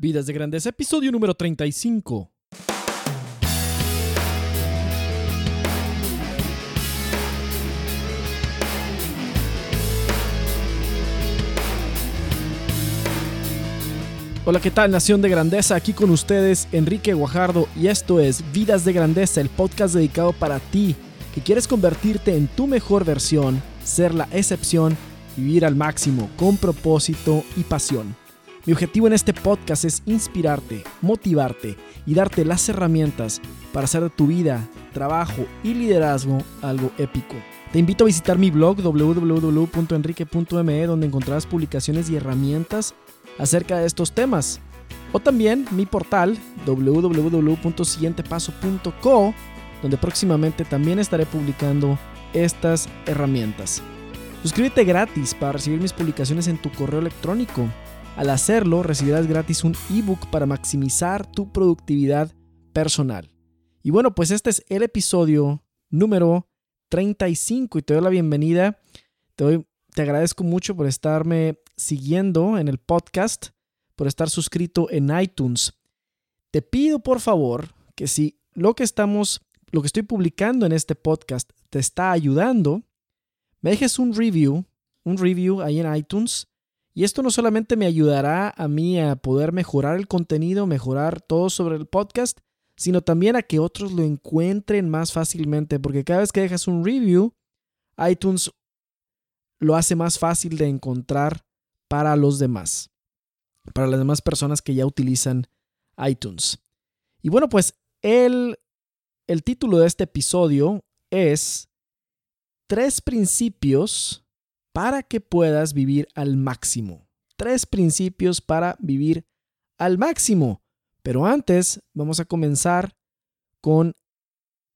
Vidas de Grandeza, episodio número 35. Hola, ¿qué tal Nación de Grandeza? Aquí con ustedes Enrique Guajardo y esto es Vidas de Grandeza, el podcast dedicado para ti que quieres convertirte en tu mejor versión, ser la excepción, vivir al máximo con propósito y pasión. Mi objetivo en este podcast es inspirarte, motivarte y darte las herramientas para hacer de tu vida, trabajo y liderazgo algo épico. Te invito a visitar mi blog www.enrique.me donde encontrarás publicaciones y herramientas acerca de estos temas. O también mi portal www.siguientepaso.co donde próximamente también estaré publicando estas herramientas. Suscríbete gratis para recibir mis publicaciones en tu correo electrónico. Al hacerlo, recibirás gratis un ebook para maximizar tu productividad personal. Y bueno, pues este es el episodio número 35 y te doy la bienvenida. Te, te agradezco mucho por estarme siguiendo en el podcast, por estar suscrito en iTunes. Te pido por favor que si lo que estamos, lo que estoy publicando en este podcast te está ayudando, me dejes un review, un review ahí en iTunes y esto no solamente me ayudará a mí a poder mejorar el contenido, mejorar todo sobre el podcast, sino también a que otros lo encuentren más fácilmente, porque cada vez que dejas un review, iTunes lo hace más fácil de encontrar para los demás, para las demás personas que ya utilizan iTunes. Y bueno, pues el, el título de este episodio es Tres principios para que puedas vivir al máximo. Tres principios para vivir al máximo. Pero antes vamos a comenzar con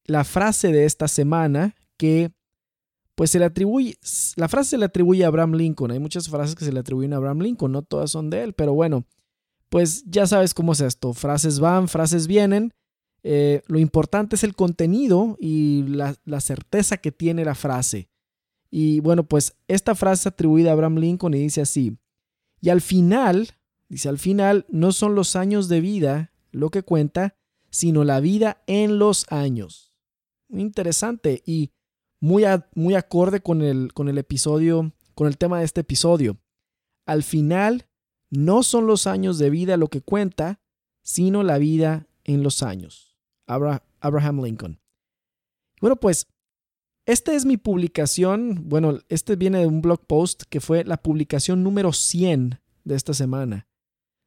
la frase de esta semana que pues se le atribuye, la frase se le atribuye a Abraham Lincoln. Hay muchas frases que se le atribuyen a Abraham Lincoln, no todas son de él, pero bueno, pues ya sabes cómo es esto. Frases van, frases vienen. Eh, lo importante es el contenido y la, la certeza que tiene la frase. Y bueno, pues esta frase atribuida a Abraham Lincoln y dice así, y al final, dice al final, no son los años de vida lo que cuenta, sino la vida en los años. Muy interesante y muy, muy acorde con el, con el episodio, con el tema de este episodio. Al final, no son los años de vida lo que cuenta, sino la vida en los años. Abraham Lincoln. Bueno, pues esta es mi publicación, bueno, este viene de un blog post que fue la publicación número 100 de esta semana.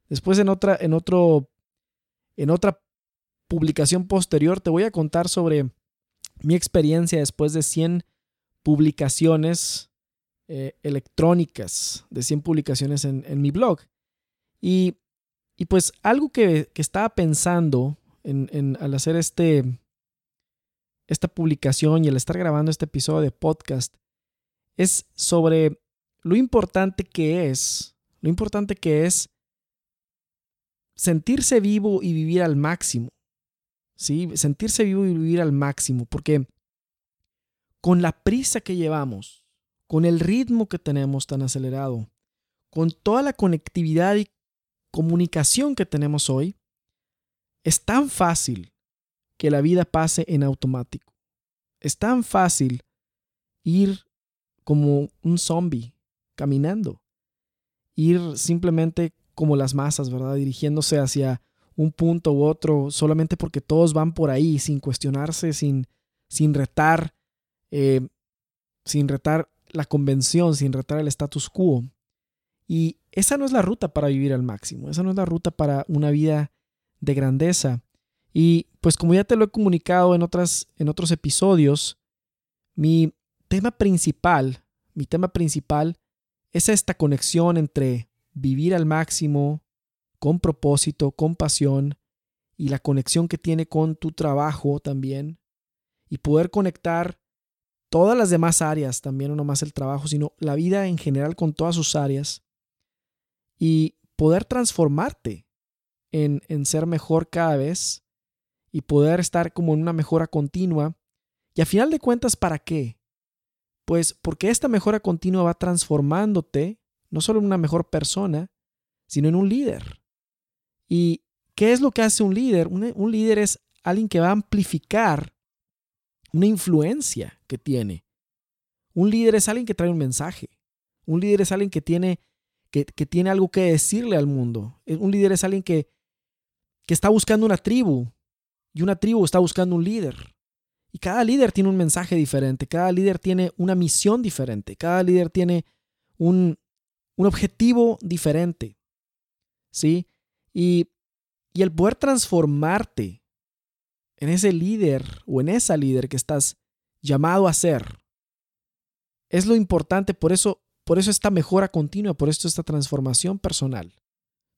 Después en otra, en otro, en otra publicación posterior te voy a contar sobre mi experiencia después de 100 publicaciones eh, electrónicas, de 100 publicaciones en, mi blog. Y, pues algo que, estaba pensando en, al hacer este, esta publicación y el estar grabando este episodio de podcast es sobre lo importante que es, lo importante que es sentirse vivo y vivir al máximo. ¿Sí? Sentirse vivo y vivir al máximo, porque con la prisa que llevamos, con el ritmo que tenemos tan acelerado, con toda la conectividad y comunicación que tenemos hoy, es tan fácil que la vida pase en automático. Es tan fácil ir como un zombie caminando, ir simplemente como las masas, ¿verdad? Dirigiéndose hacia un punto u otro solamente porque todos van por ahí sin cuestionarse, sin, sin retar, eh, sin retar la convención, sin retar el status quo. Y esa no es la ruta para vivir al máximo, esa no es la ruta para una vida de grandeza. Y pues como ya te lo he comunicado en, otras, en otros episodios, mi tema principal, mi tema principal es esta conexión entre vivir al máximo, con propósito, con pasión, y la conexión que tiene con tu trabajo también, y poder conectar todas las demás áreas, también no más el trabajo, sino la vida en general con todas sus áreas, y poder transformarte en, en ser mejor cada vez y poder estar como en una mejora continua. Y a final de cuentas, ¿para qué? Pues porque esta mejora continua va transformándote no solo en una mejor persona, sino en un líder. ¿Y qué es lo que hace un líder? Un, un líder es alguien que va a amplificar una influencia que tiene. Un líder es alguien que trae un mensaje. Un líder es alguien que tiene, que, tiene algo que decirle al mundo. Un líder es alguien que, que está buscando una tribu y una tribu está buscando un líder. Y cada líder tiene un mensaje diferente, cada líder tiene una misión diferente, cada líder tiene un, un objetivo diferente. ¿Sí? Y, y el poder transformarte en ese líder o en esa líder que estás llamado a ser. Es lo importante, por eso, por eso esta mejora continua, por eso esta transformación personal.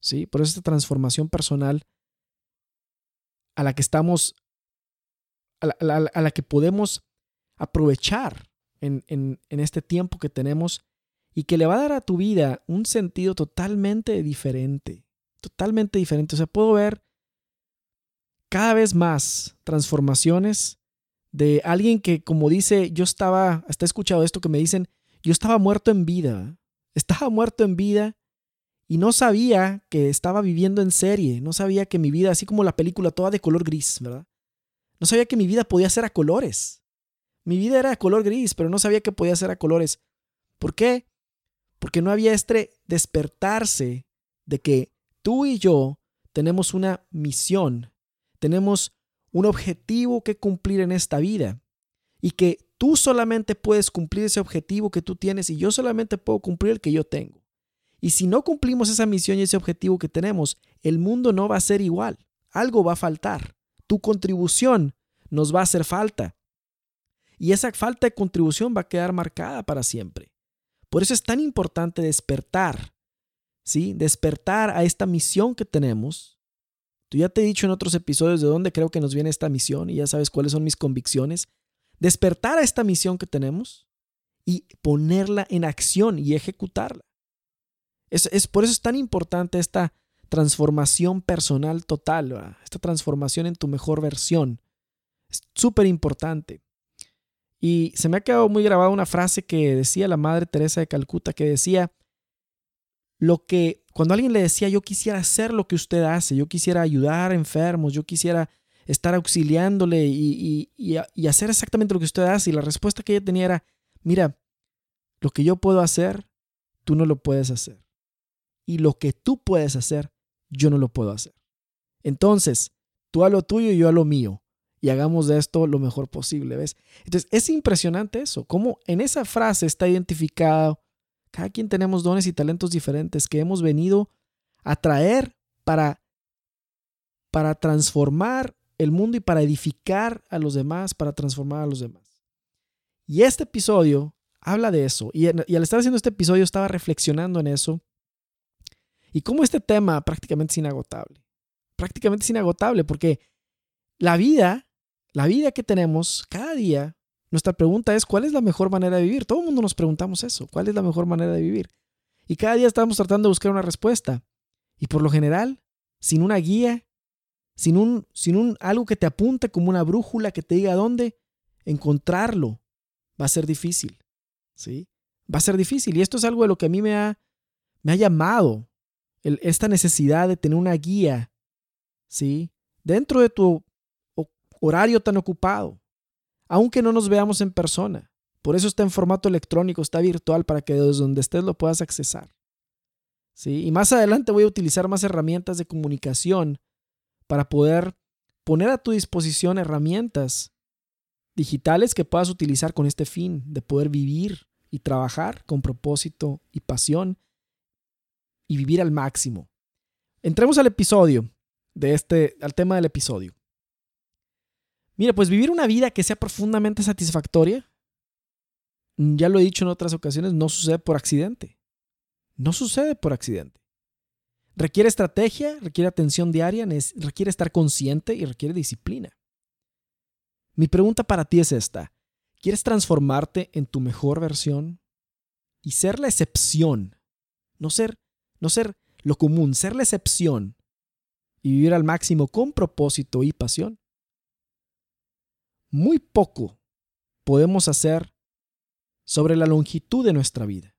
¿Sí? Por eso esta transformación personal a la que estamos, a la, que podemos aprovechar en, en, este tiempo que tenemos y que le va a dar a tu vida un sentido totalmente diferente, totalmente diferente. O sea, puedo ver cada vez más transformaciones de alguien que, como dice, yo estaba, hasta he escuchado esto que me dicen, yo estaba muerto en vida, estaba muerto en vida y no sabía que estaba viviendo en serie, no sabía que mi vida, así como la película toda de color gris, ¿verdad? No sabía que mi vida podía ser a colores. Mi vida era de color gris, pero no sabía que podía ser a colores. ¿Por qué? Porque no había este despertarse de que tú y yo tenemos una misión tenemos un objetivo que cumplir en esta vida y que tú solamente puedes cumplir ese objetivo que tú tienes y yo solamente puedo cumplir el que yo tengo. Y si no cumplimos esa misión y ese objetivo que tenemos, el mundo no va a ser igual. Algo va a faltar. Tu contribución nos va a hacer falta. Y esa falta de contribución va a quedar marcada para siempre. Por eso es tan importante despertar, ¿sí? Despertar a esta misión que tenemos Tú ya te he dicho en otros episodios de dónde creo que nos viene esta misión y ya sabes cuáles son mis convicciones. Despertar a esta misión que tenemos y ponerla en acción y ejecutarla. Es, por eso es tan importante esta transformación personal total, esta transformación en tu mejor versión. Es súper importante. Y se me ha quedado muy grabada una frase que decía la Madre Teresa de Calcuta, que decía, lo que cuando alguien le decía, yo quisiera hacer lo que usted hace, yo quisiera ayudar a enfermos, yo quisiera estar auxiliándole y, y, hacer exactamente lo que usted hace, y la respuesta que ella tenía era, mira, lo que yo puedo hacer, tú no lo puedes hacer. Y lo que tú puedes hacer, yo no lo puedo hacer. Entonces, tú a lo tuyo y yo a lo mío. Y hagamos de esto lo mejor posible, ¿ves? Entonces, es impresionante eso, cómo en esa frase está identificado cada quien tenemos dones y talentos diferentes que hemos venido a traer para, para transformar el mundo y para edificar a los demás, para transformar a los demás. Y este episodio habla de eso. Y, y al estar haciendo este episodio estaba reflexionando en eso. Y cómo este tema prácticamente es inagotable. Prácticamente es inagotable porque la vida, la vida que tenemos cada día nuestra pregunta es, ¿cuál es la mejor manera de vivir? Todo el mundo nos preguntamos eso, ¿cuál es la mejor manera de vivir? Y cada día estamos tratando de buscar una respuesta. Y por lo general, sin una guía, sin un, sin un algo que te apunte como una brújula que te diga dónde encontrarlo, va a ser difícil. ¿Sí? Va a ser difícil. Y esto es algo de lo que a mí me ha, me ha llamado, esta necesidad de tener una guía, ¿sí? Dentro de tu horario tan ocupado, aunque no nos veamos en persona. Por eso está en formato electrónico, está virtual para que desde donde estés lo puedas accesar. ¿Sí? Y más adelante voy a utilizar más herramientas de comunicación para poder poner a tu disposición herramientas digitales que puedas utilizar con este fin de poder vivir y trabajar con propósito y pasión y vivir al máximo. Entremos al episodio de este al tema del episodio. Mira, pues vivir una vida que sea profundamente satisfactoria, mm, ya lo he dicho en otras ocasiones, no sucede por accidente. No sucede por accidente. Requiere estrategia, requiere atención diaria, requiere estar consciente y requiere disciplina. Mi pregunta para ti es esta. ¿Quieres transformarte en tu mejor versión y ser la excepción? No ser, no ser lo común, ser la excepción y vivir al máximo con propósito y pasión muy poco podemos hacer sobre la longitud de nuestra vida.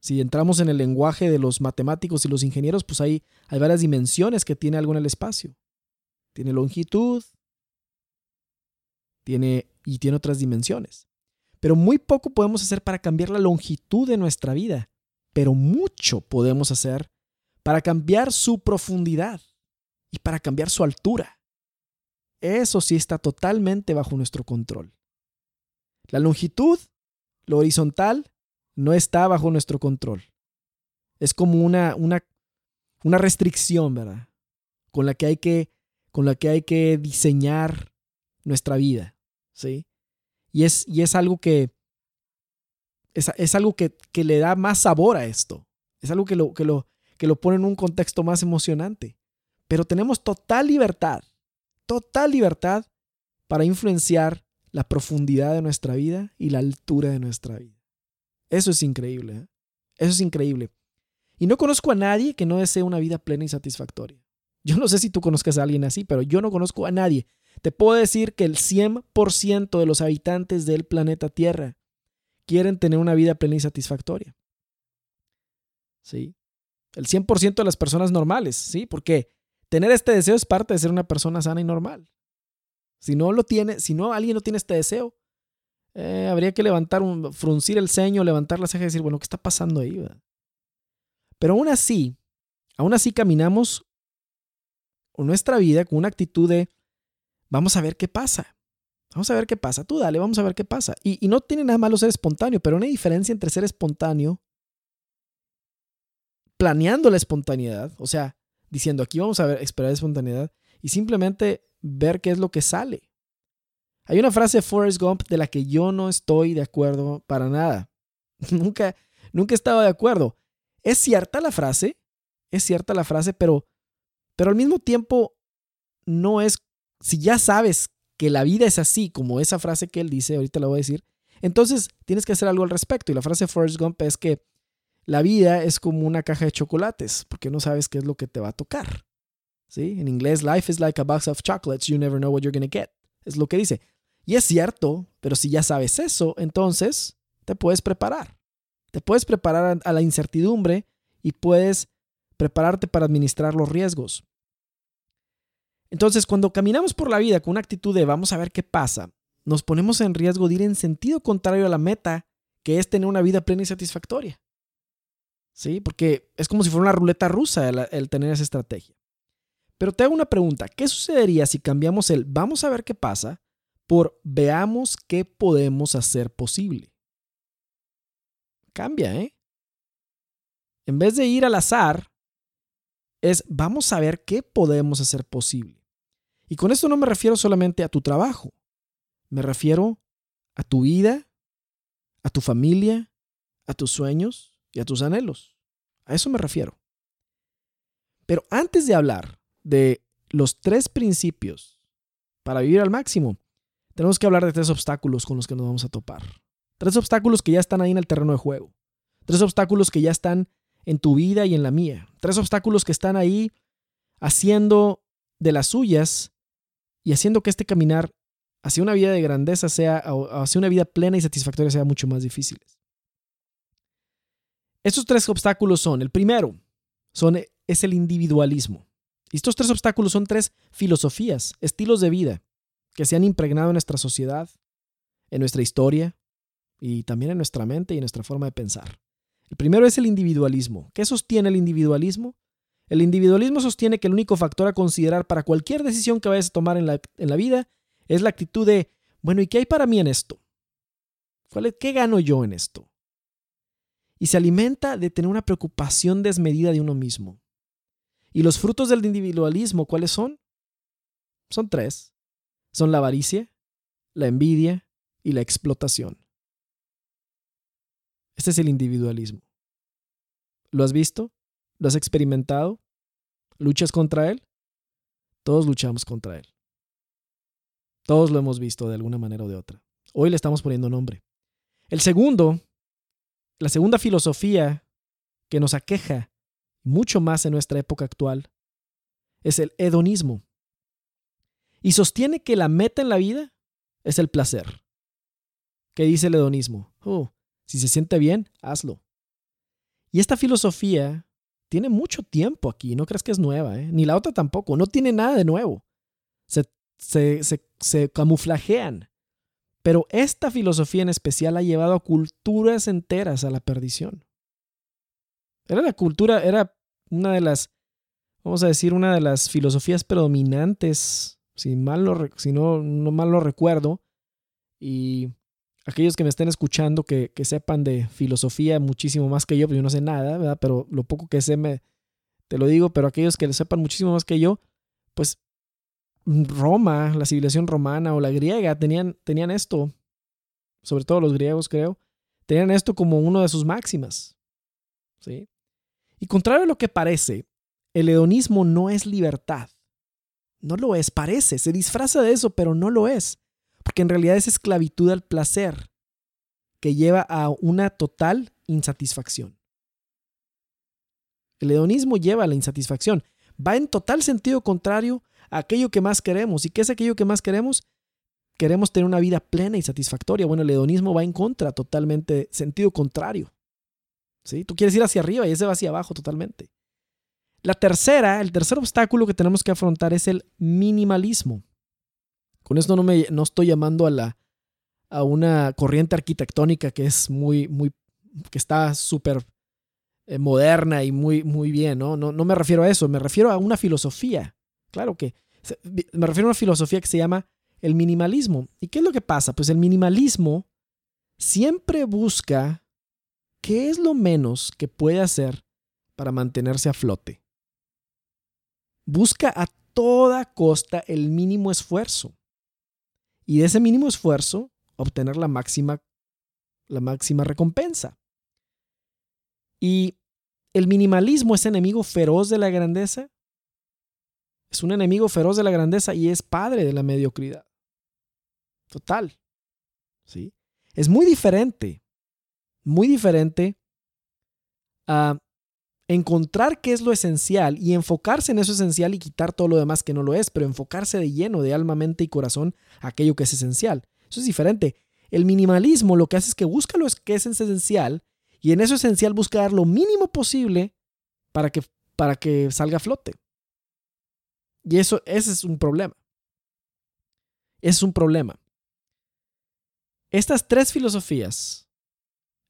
Si entramos en el lenguaje de los matemáticos y los ingenieros, pues hay, hay varias dimensiones que tiene algo en el espacio. Tiene longitud, tiene, y tiene otras dimensiones. Pero muy poco podemos hacer para cambiar la longitud de nuestra vida, pero mucho podemos hacer para cambiar su profundidad y para cambiar su altura. Eso sí está totalmente bajo nuestro control. La longitud, lo horizontal, no está bajo nuestro control. Es como una, una, una restricción, ¿verdad? Con la que hay que, con la que, hay que diseñar nuestra vida, ¿sí? Y es, y es algo que es, es algo que, que, le da más sabor a esto. Es algo que lo, que, lo, que lo pone en un contexto más emocionante. Pero tenemos total libertad, total libertad para influenciar la profundidad de nuestra vida y la altura de nuestra vida. Eso es increíble. ¿eh? Eso es increíble. Y no conozco a nadie que no desee una vida plena y satisfactoria. Yo no sé si tú conozcas a alguien así, pero yo no conozco a nadie. Te puedo decir que el 100% de los habitantes del planeta Tierra quieren tener una vida plena y satisfactoria. ¿Sí? El 100% de las personas normales, ¿sí? Porque tener este deseo es parte de ser una persona sana y normal. Si no lo tiene, si no alguien no tiene este deseo, eh, habría que levantar un, fruncir el ceño, levantar la ceja y decir, bueno, ¿qué está pasando ahí? Pero aún así, aún así caminamos nuestra vida con una actitud de, vamos a ver qué pasa. Vamos a ver qué pasa. Tú dale, vamos a ver qué pasa. Y, no tiene nada malo ser espontáneo, pero una diferencia entre ser espontáneo, planeando la espontaneidad, o sea, diciendo aquí vamos a esperar espontaneidad, y simplemente ver qué es lo que sale. Hay una frase de Forrest Gump de la que yo no estoy de acuerdo para nada. nunca, nunca he estado de acuerdo. Es cierta la frase, es cierta la frase, pero, pero al mismo tiempo no es, si ya sabes que la vida es así, como esa frase que él dice, ahorita la voy a decir, entonces tienes que hacer algo al respecto. Y la frase Forrest Gump es que la vida es como una caja de chocolates, porque no sabes qué es lo que te va a tocar. ¿Sí? En inglés, life is like a box of chocolates, you never know what you're to get. Es lo que dice. Y es cierto, pero si ya sabes eso, entonces te puedes preparar. Te puedes preparar a la incertidumbre y puedes prepararte para administrar los riesgos. Entonces, cuando caminamos por la vida con una actitud de vamos a ver qué pasa, nos ponemos en riesgo de ir en sentido contrario a la meta, que es tener una vida plena y satisfactoria. ¿Sí? Porque es como si fuera una ruleta rusa el, el tener esa estrategia. Pero te hago una pregunta, ¿qué sucedería si cambiamos el vamos a ver qué pasa por veamos qué podemos hacer posible. Cambia, ¿eh? En vez de ir al azar, es vamos a ver qué podemos hacer posible. Y con esto no me refiero solamente a tu trabajo, me refiero a tu vida, a tu familia, a tus sueños y a tus anhelos. A eso me refiero. Pero antes de hablar de los tres principios para vivir al máximo, tenemos que hablar de tres obstáculos con los que nos vamos a topar. Tres obstáculos que ya están ahí en el terreno de juego. Tres obstáculos que ya están en tu vida y en la mía. Tres obstáculos que están ahí haciendo de las suyas y haciendo que este caminar hacia una vida de grandeza sea, hacia una vida plena y satisfactoria sea mucho más difícil. Estos tres obstáculos son, el primero, son, es el individualismo. Y estos tres obstáculos son tres filosofías, estilos de vida que se han impregnado en nuestra sociedad, en nuestra historia y también en nuestra mente y en nuestra forma de pensar. El primero es el individualismo. ¿Qué sostiene el individualismo? El individualismo sostiene que el único factor a considerar para cualquier decisión que vayas a tomar en la, en la vida es la actitud de, bueno, ¿y qué hay para mí en esto? ¿Cuál es, ¿Qué gano yo en esto? Y se alimenta de tener una preocupación desmedida de uno mismo. ¿Y los frutos del individualismo cuáles son? Son tres son la avaricia, la envidia y la explotación. Este es el individualismo. ¿Lo has visto? ¿Lo has experimentado? ¿Luchas contra él? Todos luchamos contra él. Todos lo hemos visto de alguna manera o de otra. Hoy le estamos poniendo nombre. El segundo, la segunda filosofía que nos aqueja mucho más en nuestra época actual, es el hedonismo y sostiene que la meta en la vida es el placer. ¿Qué dice el hedonismo? Oh, si se siente bien, hazlo. Y esta filosofía tiene mucho tiempo aquí, no crees que es nueva, ¿eh? ni la otra tampoco, no tiene nada de nuevo. Se, se, se, se camuflajean. Pero esta filosofía en especial ha llevado a culturas enteras a la perdición. Era la cultura, era una de las, vamos a decir, una de las filosofías predominantes, si, mal lo, si no, no mal lo recuerdo, y aquellos que me estén escuchando que, que, sepan de filosofía muchísimo más que yo, pues yo no sé nada, ¿verdad? Pero lo poco que sé me, te lo digo, pero aquellos que sepan muchísimo más que yo, pues Roma, la civilización romana o la griega tenían, tenían esto, sobre todo los griegos creo, tenían esto como uno de sus máximas. ¿sí? Y contrario a lo que parece, el hedonismo no es libertad. No lo es, parece, se disfraza de eso, pero no lo es, porque en realidad es esclavitud al placer que lleva a una total insatisfacción. El hedonismo lleva a la insatisfacción, va en total sentido contrario a aquello que más queremos. ¿Y qué es aquello que más queremos? Queremos tener una vida plena y satisfactoria. Bueno, el hedonismo va en contra, totalmente, sentido contrario. ¿Sí? Tú quieres ir hacia arriba y ese va hacia abajo totalmente. La tercera, el tercer obstáculo que tenemos que afrontar es el minimalismo. Con esto no, me, no estoy llamando a, la, a una corriente arquitectónica que es muy, muy, que está súper eh, moderna y muy, muy bien, ¿no? ¿no? No me refiero a eso, me refiero a una filosofía. Claro que me refiero a una filosofía que se llama el minimalismo. ¿Y qué es lo que pasa? Pues el minimalismo siempre busca qué es lo menos que puede hacer para mantenerse a flote busca a toda costa el mínimo esfuerzo. Y de ese mínimo esfuerzo, obtener la máxima, la máxima recompensa. Y el minimalismo es enemigo feroz de la grandeza. Es un enemigo feroz de la grandeza y es padre de la mediocridad. Total. ¿Sí? Es muy diferente, muy diferente a encontrar qué es lo esencial y enfocarse en eso esencial y quitar todo lo demás que no lo es, pero enfocarse de lleno, de alma, mente y corazón, aquello que es esencial. Eso es diferente. El minimalismo lo que hace es que busca lo que es esencial y en eso esencial busca dar lo mínimo posible para que, para que salga a flote. Y eso, ese es un problema. Ese es un problema. Estas tres filosofías,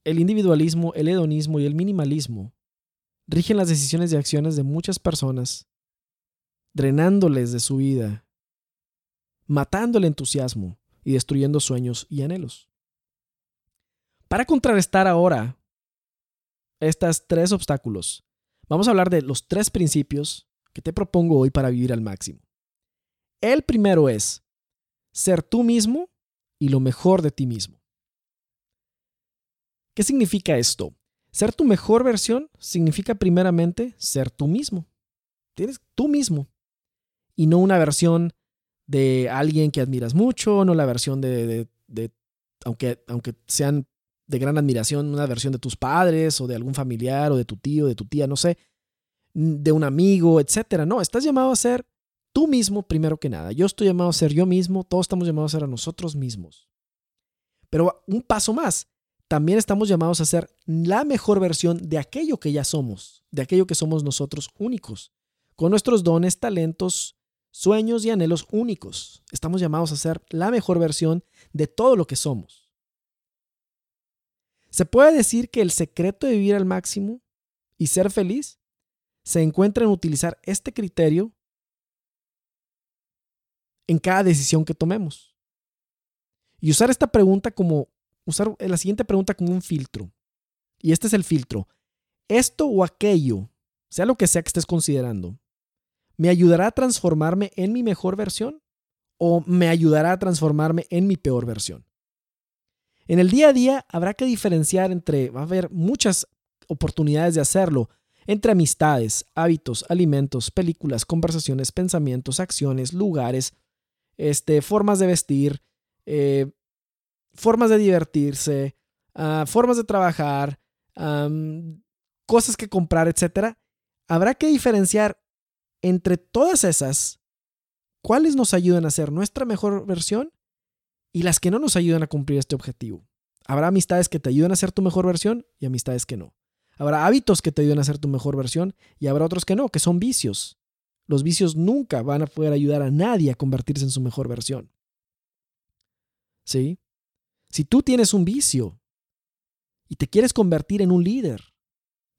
el individualismo, el hedonismo y el minimalismo, rigen las decisiones y acciones de muchas personas, drenándoles de su vida, matando el entusiasmo y destruyendo sueños y anhelos. Para contrarrestar ahora estos tres obstáculos, vamos a hablar de los tres principios que te propongo hoy para vivir al máximo. El primero es ser tú mismo y lo mejor de ti mismo. ¿Qué significa esto? Ser tu mejor versión significa primeramente ser tú mismo. Tienes tú mismo. Y no una versión de alguien que admiras mucho, no la versión de, aunque, aunque sean de gran admiración, una versión de tus padres o de algún familiar o de tu tío, de tu tía, no sé, de un amigo, etcétera. No, estás llamado a ser tú mismo primero que nada. Yo estoy llamado a ser yo mismo, todos estamos llamados a ser a nosotros mismos. Pero un paso más, también estamos llamados a ser la mejor versión de aquello que ya somos, de aquello que somos nosotros únicos, con nuestros dones, talentos, sueños y anhelos únicos. Estamos llamados a ser la mejor versión de todo lo que somos. Se puede decir que el secreto de vivir al máximo y ser feliz se encuentra en utilizar este criterio en cada decisión que tomemos. Y usar esta pregunta como usar la siguiente pregunta como un filtro. Y este es el filtro. Esto o aquello, sea lo que sea que estés considerando, ¿me ayudará a transformarme en mi mejor versión o me ayudará a transformarme en mi peor versión? En el día a día habrá que diferenciar entre, va a haber muchas oportunidades de hacerlo, entre amistades, hábitos, alimentos, películas, conversaciones, pensamientos, acciones, lugares, este, formas de vestir, eh, formas de divertirse, ah, formas de trabajar, cosas que comprar, etc. Habrá que diferenciar entre todas esas cuáles nos ayudan a ser nuestra mejor versión y las que no nos ayudan a cumplir este objetivo. Habrá amistades que te ayudan a ser tu mejor versión y amistades que no. Habrá hábitos que te ayuden a ser tu mejor versión y habrá otros que no, que son vicios. Los vicios nunca van a poder ayudar a nadie a convertirse en su mejor versión. ¿Sí? Si tú tienes un vicio y te quieres convertir en un líder,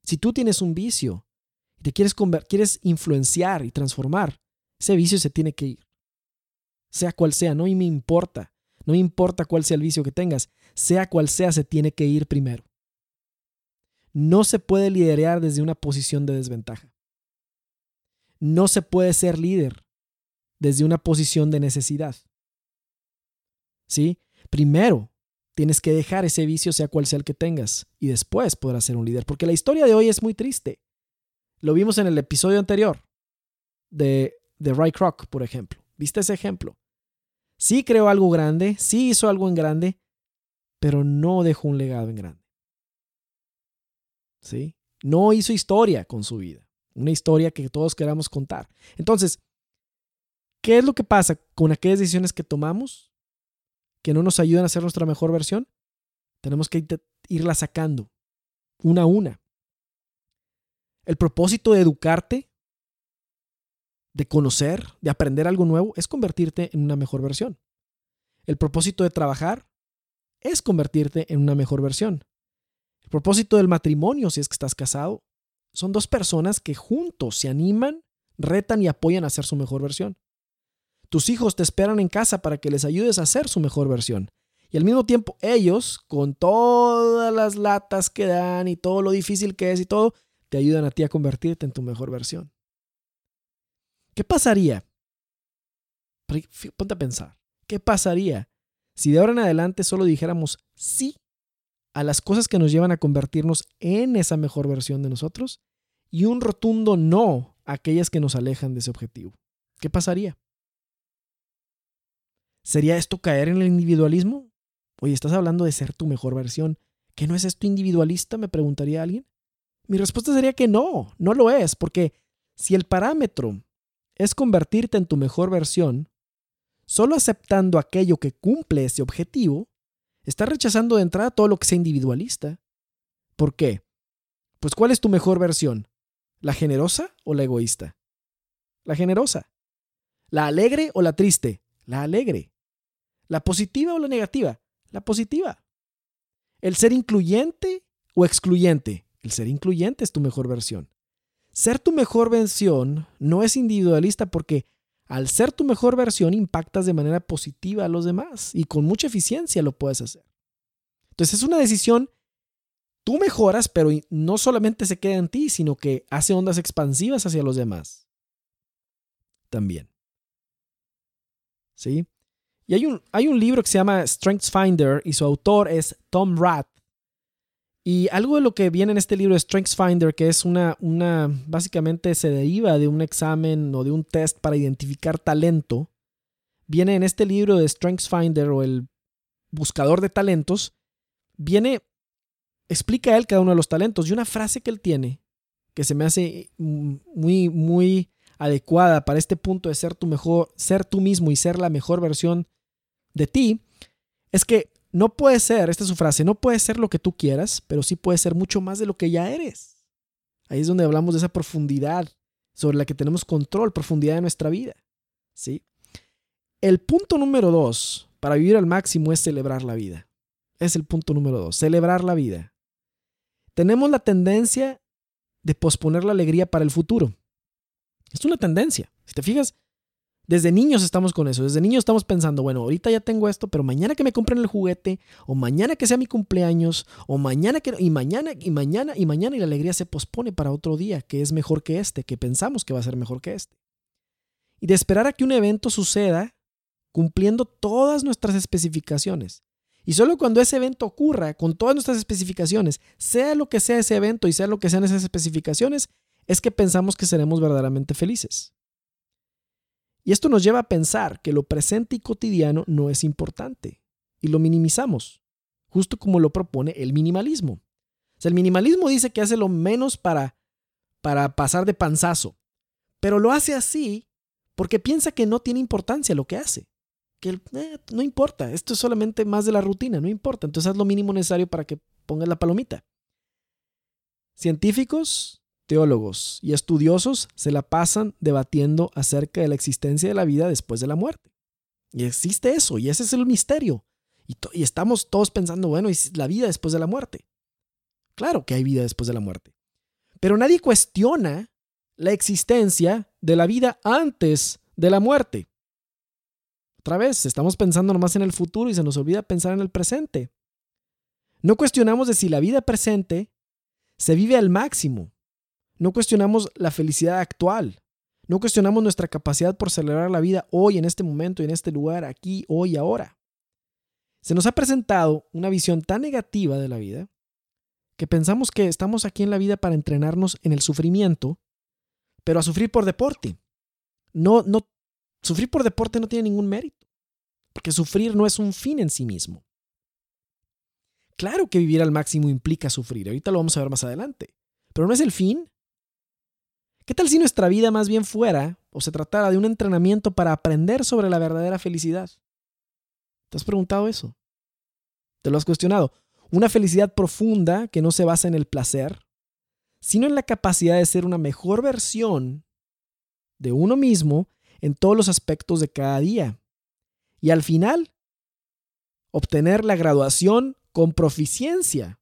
si tú tienes un vicio y te quieres, quieres influenciar y transformar, ese vicio se tiene que ir. Sea cual sea, no me importa. No me importa cuál sea el vicio que tengas, sea cual sea, se tiene que ir primero. No se puede liderar desde una posición de desventaja. No se puede ser líder desde una posición de necesidad. ¿Sí? Primero, tienes que dejar ese vicio sea cual sea el que tengas y después podrás ser un líder, porque la historia de hoy es muy triste. Lo vimos en el episodio anterior de, de Ray Kroc, por ejemplo. ¿Viste ese ejemplo? Sí creó algo grande, sí hizo algo en grande, pero no dejó un legado en grande. ¿Sí? No hizo historia con su vida, una historia que todos queramos contar. Entonces, ¿qué es lo que pasa con aquellas decisiones que tomamos que no nos ayudan a ser nuestra mejor versión? Tenemos que irla sacando una a una. El propósito de educarte de conocer, de aprender algo nuevo, es convertirte en una mejor versión. El propósito de trabajar es convertirte en una mejor versión. El propósito del matrimonio, si es que estás casado, son dos personas que juntos se animan, retan y apoyan a ser su mejor versión. Tus hijos te esperan en casa para que les ayudes a ser su mejor versión. Y al mismo tiempo ellos, con todas las latas que dan y todo lo difícil que es y todo, te ayudan a ti a convertirte en tu mejor versión. ¿Qué pasaría? Ponte a pensar. ¿Qué pasaría si de ahora en adelante solo dijéramos sí a las cosas que nos llevan a convertirnos en esa mejor versión de nosotros y un rotundo no a aquellas que nos alejan de ese objetivo? ¿Qué pasaría? ¿Sería esto caer en el individualismo? Oye, estás hablando de ser tu mejor versión. ¿Que no es esto individualista? Me preguntaría alguien. Mi respuesta sería que no, no lo es, porque si el parámetro es convertirte en tu mejor versión, solo aceptando aquello que cumple ese objetivo, estás rechazando de entrada todo lo que sea individualista. ¿Por qué? Pues ¿cuál es tu mejor versión? ¿La generosa o la egoísta? La generosa. ¿La alegre o la triste? La alegre. ¿La positiva o la negativa? La positiva. ¿El ser incluyente o excluyente? El ser incluyente es tu mejor versión. Ser tu mejor versión no es individualista porque al ser tu mejor versión impactas de manera positiva a los demás y con mucha eficiencia lo puedes hacer. Entonces es una decisión, tú mejoras, pero no solamente se queda en ti, sino que hace ondas expansivas hacia los demás. También. ¿Sí? Y hay un, hay un libro que se llama Strengths Finder y su autor es Tom Rath. Y algo de lo que viene en este libro de StrengthsFinder, que es una, una, básicamente se deriva de un examen o de un test para identificar talento, viene en este libro de StrengthsFinder o el buscador de talentos, viene, explica él cada uno de los talentos y una frase que él tiene, que se me hace muy, muy adecuada para este punto de ser tu mejor, ser tú mismo y ser la mejor versión de ti, es que no puede ser, esta es su frase, no puede ser lo que tú quieras, pero sí puede ser mucho más de lo que ya eres. Ahí es donde hablamos de esa profundidad sobre la que tenemos control, profundidad de nuestra vida. ¿sí? El punto número dos para vivir al máximo es celebrar la vida. Es el punto número dos, celebrar la vida. Tenemos la tendencia de posponer la alegría para el futuro. Es una tendencia. Si te fijas, desde niños estamos con eso, desde niños estamos pensando, bueno, ahorita ya tengo esto, pero mañana que me compren el juguete, o mañana que sea mi cumpleaños, o mañana que, y mañana, y mañana, y mañana, y la alegría se pospone para otro día, que es mejor que este, que pensamos que va a ser mejor que este. Y de esperar a que un evento suceda cumpliendo todas nuestras especificaciones. Y solo cuando ese evento ocurra con todas nuestras especificaciones, sea lo que sea ese evento y sea lo que sean esas especificaciones, es que pensamos que seremos verdaderamente felices. Y esto nos lleva a pensar que lo presente y cotidiano no es importante y lo minimizamos, justo como lo propone el minimalismo. El minimalismo dice que hace lo menos para, para pasar de panzazo, pero lo hace así porque piensa que no tiene importancia lo que hace. Que eh, no importa, esto es solamente más de la rutina, no importa. Entonces haz lo mínimo necesario para que pongas la palomita. Científicos, teólogos y estudiosos se la pasan debatiendo acerca de la existencia de la vida después de la muerte. Y existe eso, y ese es el misterio. Y, y estamos todos pensando, bueno, ¿y la vida después de la muerte? Claro que hay vida después de la muerte. Pero nadie cuestiona la existencia de la vida antes de la muerte. Otra vez, estamos pensando nomás en el futuro y se nos olvida pensar en el presente. No cuestionamos de si la vida presente se vive al máximo. No cuestionamos la felicidad actual. No cuestionamos nuestra capacidad por celebrar la vida hoy, en este momento, en este lugar, aquí, hoy, ahora. Se nos ha presentado una visión tan negativa de la vida que pensamos que estamos aquí en la vida para entrenarnos en el sufrimiento, pero a sufrir por deporte. No, no, sufrir por deporte no tiene ningún mérito, porque sufrir no es un fin en sí mismo. Claro que vivir al máximo implica sufrir, ahorita lo vamos a ver más adelante, pero no es el fin. ¿Qué tal si nuestra vida más bien fuera o se tratara de un entrenamiento para aprender sobre la verdadera felicidad? ¿Te has preguntado eso? ¿Te lo has cuestionado? Una felicidad profunda que no se basa en el placer, sino en la capacidad de ser una mejor versión de uno mismo en todos los aspectos de cada día. Y al final, obtener la graduación con proficiencia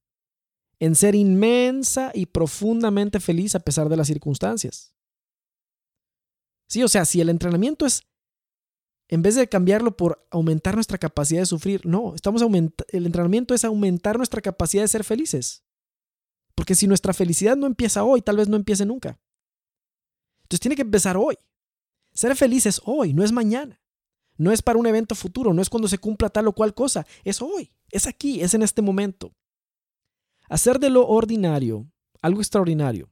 en ser inmensa y profundamente feliz a pesar de las circunstancias. Sí, o sea, si el entrenamiento es en vez de cambiarlo por aumentar nuestra capacidad de sufrir, no, estamos el entrenamiento es aumentar nuestra capacidad de ser felices. Porque si nuestra felicidad no empieza hoy, tal vez no empiece nunca. Entonces tiene que empezar hoy. Ser feliz es hoy, no es mañana. No es para un evento futuro, no es cuando se cumpla tal o cual cosa, es hoy, es aquí, es en este momento. Hacer de lo ordinario algo extraordinario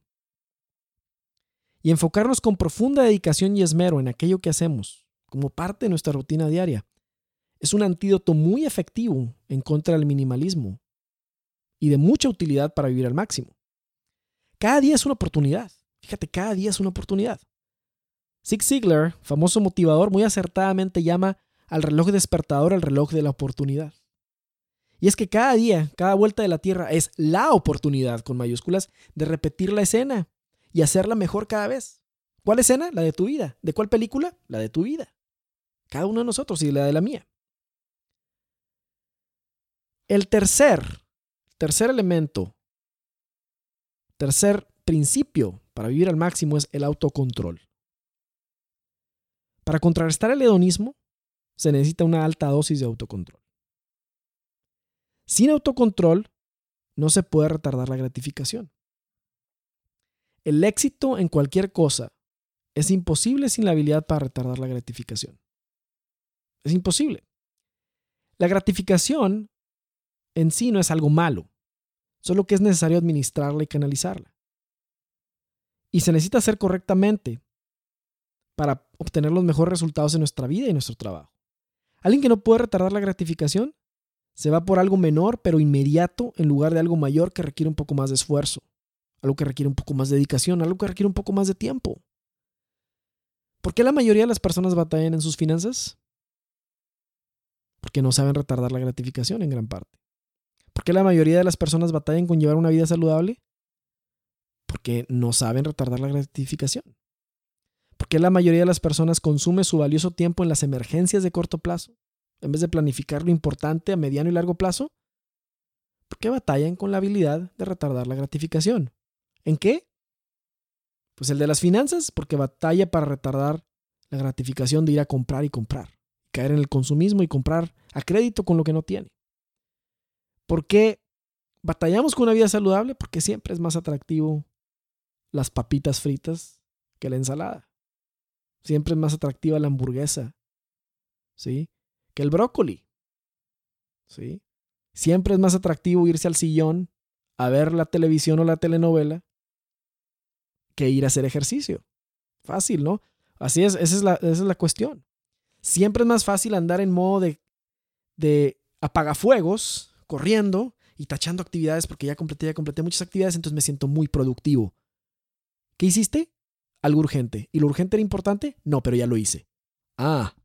y enfocarnos con profunda dedicación y esmero en aquello que hacemos como parte de nuestra rutina diaria. Es un antídoto muy efectivo en contra del minimalismo y de mucha utilidad para vivir al máximo. Cada día es una oportunidad. Fíjate, cada día es una oportunidad. Zig Ziglar, famoso motivador, muy acertadamente llama al reloj despertador el reloj de la oportunidad. Y es que cada día, cada vuelta de la Tierra es la oportunidad, con mayúsculas, de repetir la escena y hacerla mejor cada vez. ¿Cuál escena? La de tu vida. ¿De cuál película? La de tu vida cada uno de nosotros y la de la mía. El tercer, tercer elemento, tercer principio para vivir al máximo es el autocontrol. Para contrarrestar el hedonismo se necesita una alta dosis de autocontrol. Sin autocontrol no se puede retardar la gratificación. El éxito en cualquier cosa es imposible sin la habilidad para retardar la gratificación. Es imposible. La gratificación en sí no es algo malo, solo que es necesario administrarla y canalizarla. Y se necesita hacer correctamente para obtener los mejores resultados en nuestra vida y nuestro trabajo. Alguien que no puede retardar la gratificación se va por algo menor pero inmediato en lugar de algo mayor que requiere un poco más de esfuerzo, algo que requiere un poco más de dedicación, algo que requiere un poco más de tiempo. ¿Por qué la mayoría de las personas batallan en sus finanzas? porque no saben retardar la gratificación en gran parte. ¿Por qué la mayoría de las personas batallan con llevar una vida saludable? Porque no saben retardar la gratificación. ¿Por qué la mayoría de las personas consume su valioso tiempo en las emergencias de corto plazo en vez de planificar lo importante a mediano y largo plazo? Porque batallan con la habilidad de retardar la gratificación. ¿En qué? Pues el de las finanzas, porque batalla para retardar la gratificación de ir a comprar y comprar caer en el consumismo y comprar a crédito con lo que no tiene. ¿Por qué batallamos con una vida saludable? Porque siempre es más atractivo las papitas fritas que la ensalada. Siempre es más atractiva la hamburguesa, ¿sí? Que el brócoli, ¿sí? Siempre es más atractivo irse al sillón a ver la televisión o la telenovela que ir a hacer ejercicio. Fácil, ¿no? Así es, esa es la, esa es la cuestión. Siempre es más fácil andar en modo de, de apagafuegos, corriendo y tachando actividades porque ya completé, ya completé muchas actividades, entonces me siento muy productivo. ¿Qué hiciste? Algo urgente. ¿Y lo urgente era importante? No, pero ya lo hice. Ah.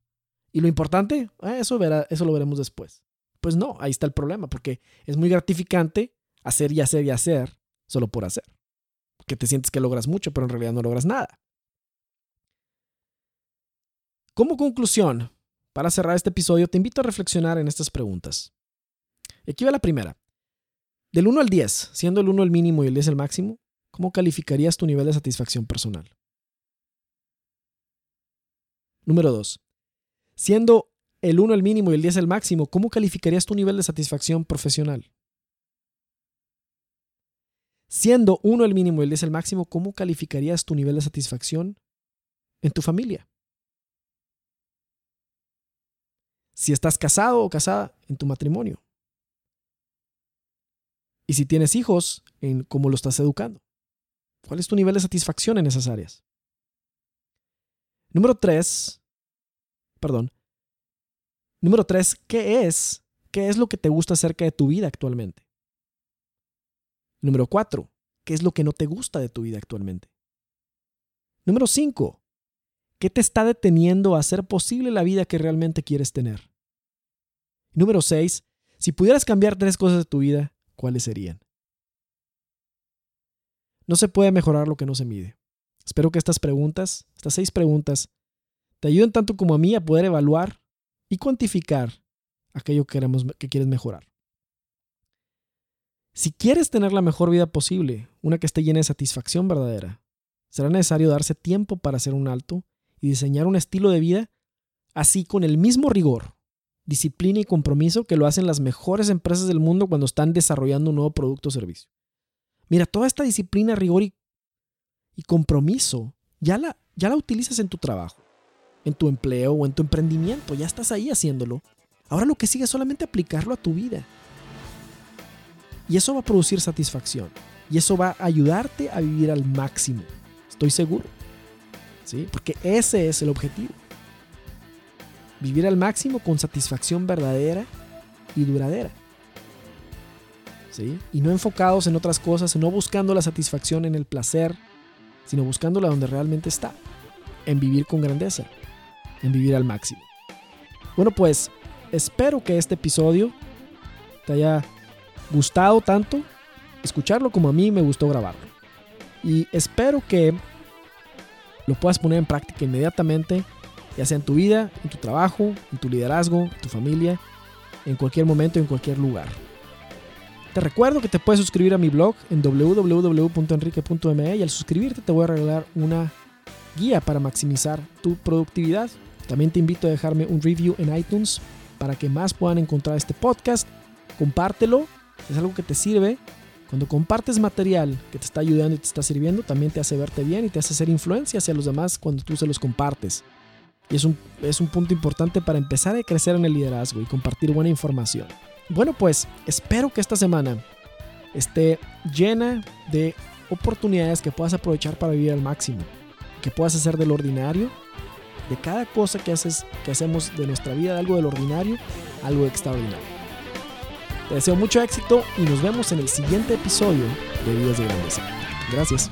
¿Y lo importante? Ah, eso, eso lo veremos después. Pues no, ahí está el problema, porque es muy gratificante hacer y hacer y hacer solo por hacer. porque te sientes que logras mucho, pero en realidad no logras nada. Como conclusión, para cerrar este episodio, te invito a reflexionar en estas preguntas. Aquí va la primera. Del 1 al 10, siendo el 1 el mínimo y el 10 el máximo, ¿cómo calificarías tu nivel de satisfacción personal? Número 2. Siendo el 1 el mínimo y el 10 el máximo, ¿cómo calificarías tu nivel de satisfacción profesional? Siendo 1 el mínimo y el 10 el máximo, ¿cómo calificarías tu nivel de satisfacción en tu familia? Si estás casado o casada, en tu matrimonio. Y si tienes hijos, en cómo lo estás educando. ¿Cuál es tu nivel de satisfacción en esas áreas? Número 3, perdón. Número 3, ¿qué es? ¿Qué es lo que te gusta acerca de tu vida actualmente? Número 4, ¿qué es lo que no te gusta de tu vida actualmente? Número 5, ¿qué te está deteniendo a hacer posible la vida que realmente quieres tener? Número 6, si pudieras cambiar tres cosas de tu vida, ¿cuáles serían? No se puede mejorar lo que no se mide. Espero que estas preguntas, estas seis preguntas, te ayuden tanto como a mí a poder evaluar y cuantificar aquello que, queremos, que quieres mejorar. Si quieres tener la mejor vida posible, una que esté llena de satisfacción verdadera, será necesario darse tiempo para hacer un alto y diseñar un estilo de vida así con el mismo rigor, disciplina y compromiso que lo hacen las mejores empresas del mundo cuando están desarrollando un nuevo producto o servicio. Mira, toda esta disciplina, rigor y, compromiso ya la, ya la utilizas en tu trabajo, en tu empleo o en tu emprendimiento. Ya estás ahí haciéndolo. Ahora lo que sigue es solamente aplicarlo a tu vida. Y eso va a producir satisfacción. Y eso va a ayudarte a vivir al máximo. Estoy seguro. ¿Sí? Porque ese es el objetivo. Vivir al máximo con satisfacción verdadera y duradera. Y no enfocados en otras cosas, no buscando la satisfacción en el placer, sino buscándola donde realmente está, en vivir con grandeza, en vivir al máximo. Bueno, pues espero que este episodio te haya gustado tanto escucharlo como a mí me gustó grabarlo. Y espero que lo puedas poner en práctica inmediatamente, ya sea en tu vida, en tu trabajo, en tu liderazgo, en tu familia, en cualquier momento, en cualquier lugar. Te recuerdo que te puedes suscribir a mi blog en www.enrique.me y al suscribirte te voy a regalar una guía para maximizar tu productividad. También te invito a dejarme un review en iTunes para que más puedan encontrar este podcast. Compártelo, es algo que te sirve. Cuando compartes material que te está ayudando y te está sirviendo, también te hace verte bien y te hace hacer influencia hacia los demás cuando tú se los compartes. Y es un, es un punto importante para empezar a crecer en el liderazgo y compartir buena información. Bueno, pues espero que esta semana esté llena de oportunidades que puedas aprovechar para vivir al máximo, que puedas hacer del ordinario, de cada cosa que haces, que hacemos de nuestra vida, de algo del ordinario, algo extraordinario. Te deseo mucho éxito y nos vemos en el siguiente episodio de Vidas de Grandeza. Gracias.